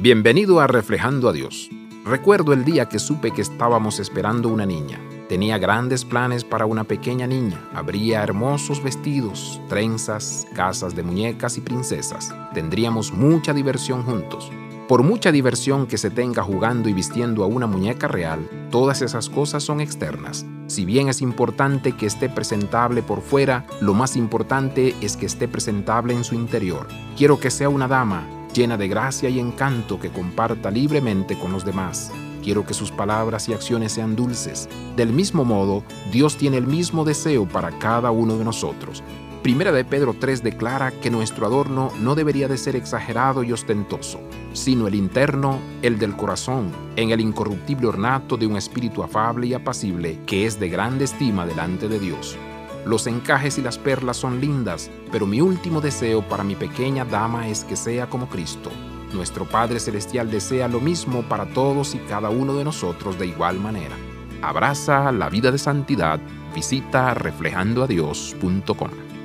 Bienvenido a Reflejando a Dios. Recuerdo el día que supe que estábamos esperando una niña. Tenía grandes planes para una pequeña niña. Habría hermosos vestidos, trenzas, casas de muñecas y princesas. Tendríamos mucha diversión juntos. Por mucha diversión que se tenga jugando y vistiendo a una muñeca real, todas esas cosas son externas. Si bien es importante que esté presentable por fuera, lo más importante es que esté presentable en su interior. Quiero que sea una dama, llena de gracia y encanto que comparta libremente con los demás. Quiero que sus palabras y acciones sean dulces. Del mismo modo, Dios tiene el mismo deseo para cada uno de nosotros. Primera de Pedro 3 declara que nuestro adorno no debería de ser exagerado y ostentoso, sino el interno, el del corazón, en el incorruptible ornato de un espíritu afable y apacible que es de grande estima delante de Dios. Los encajes y las perlas son lindas, pero mi último deseo para mi pequeña dama es que sea como Cristo. Nuestro Padre Celestial desea lo mismo para todos y cada uno de nosotros de igual manera. Abraza la vida de santidad. Visita reflejandoadios.com.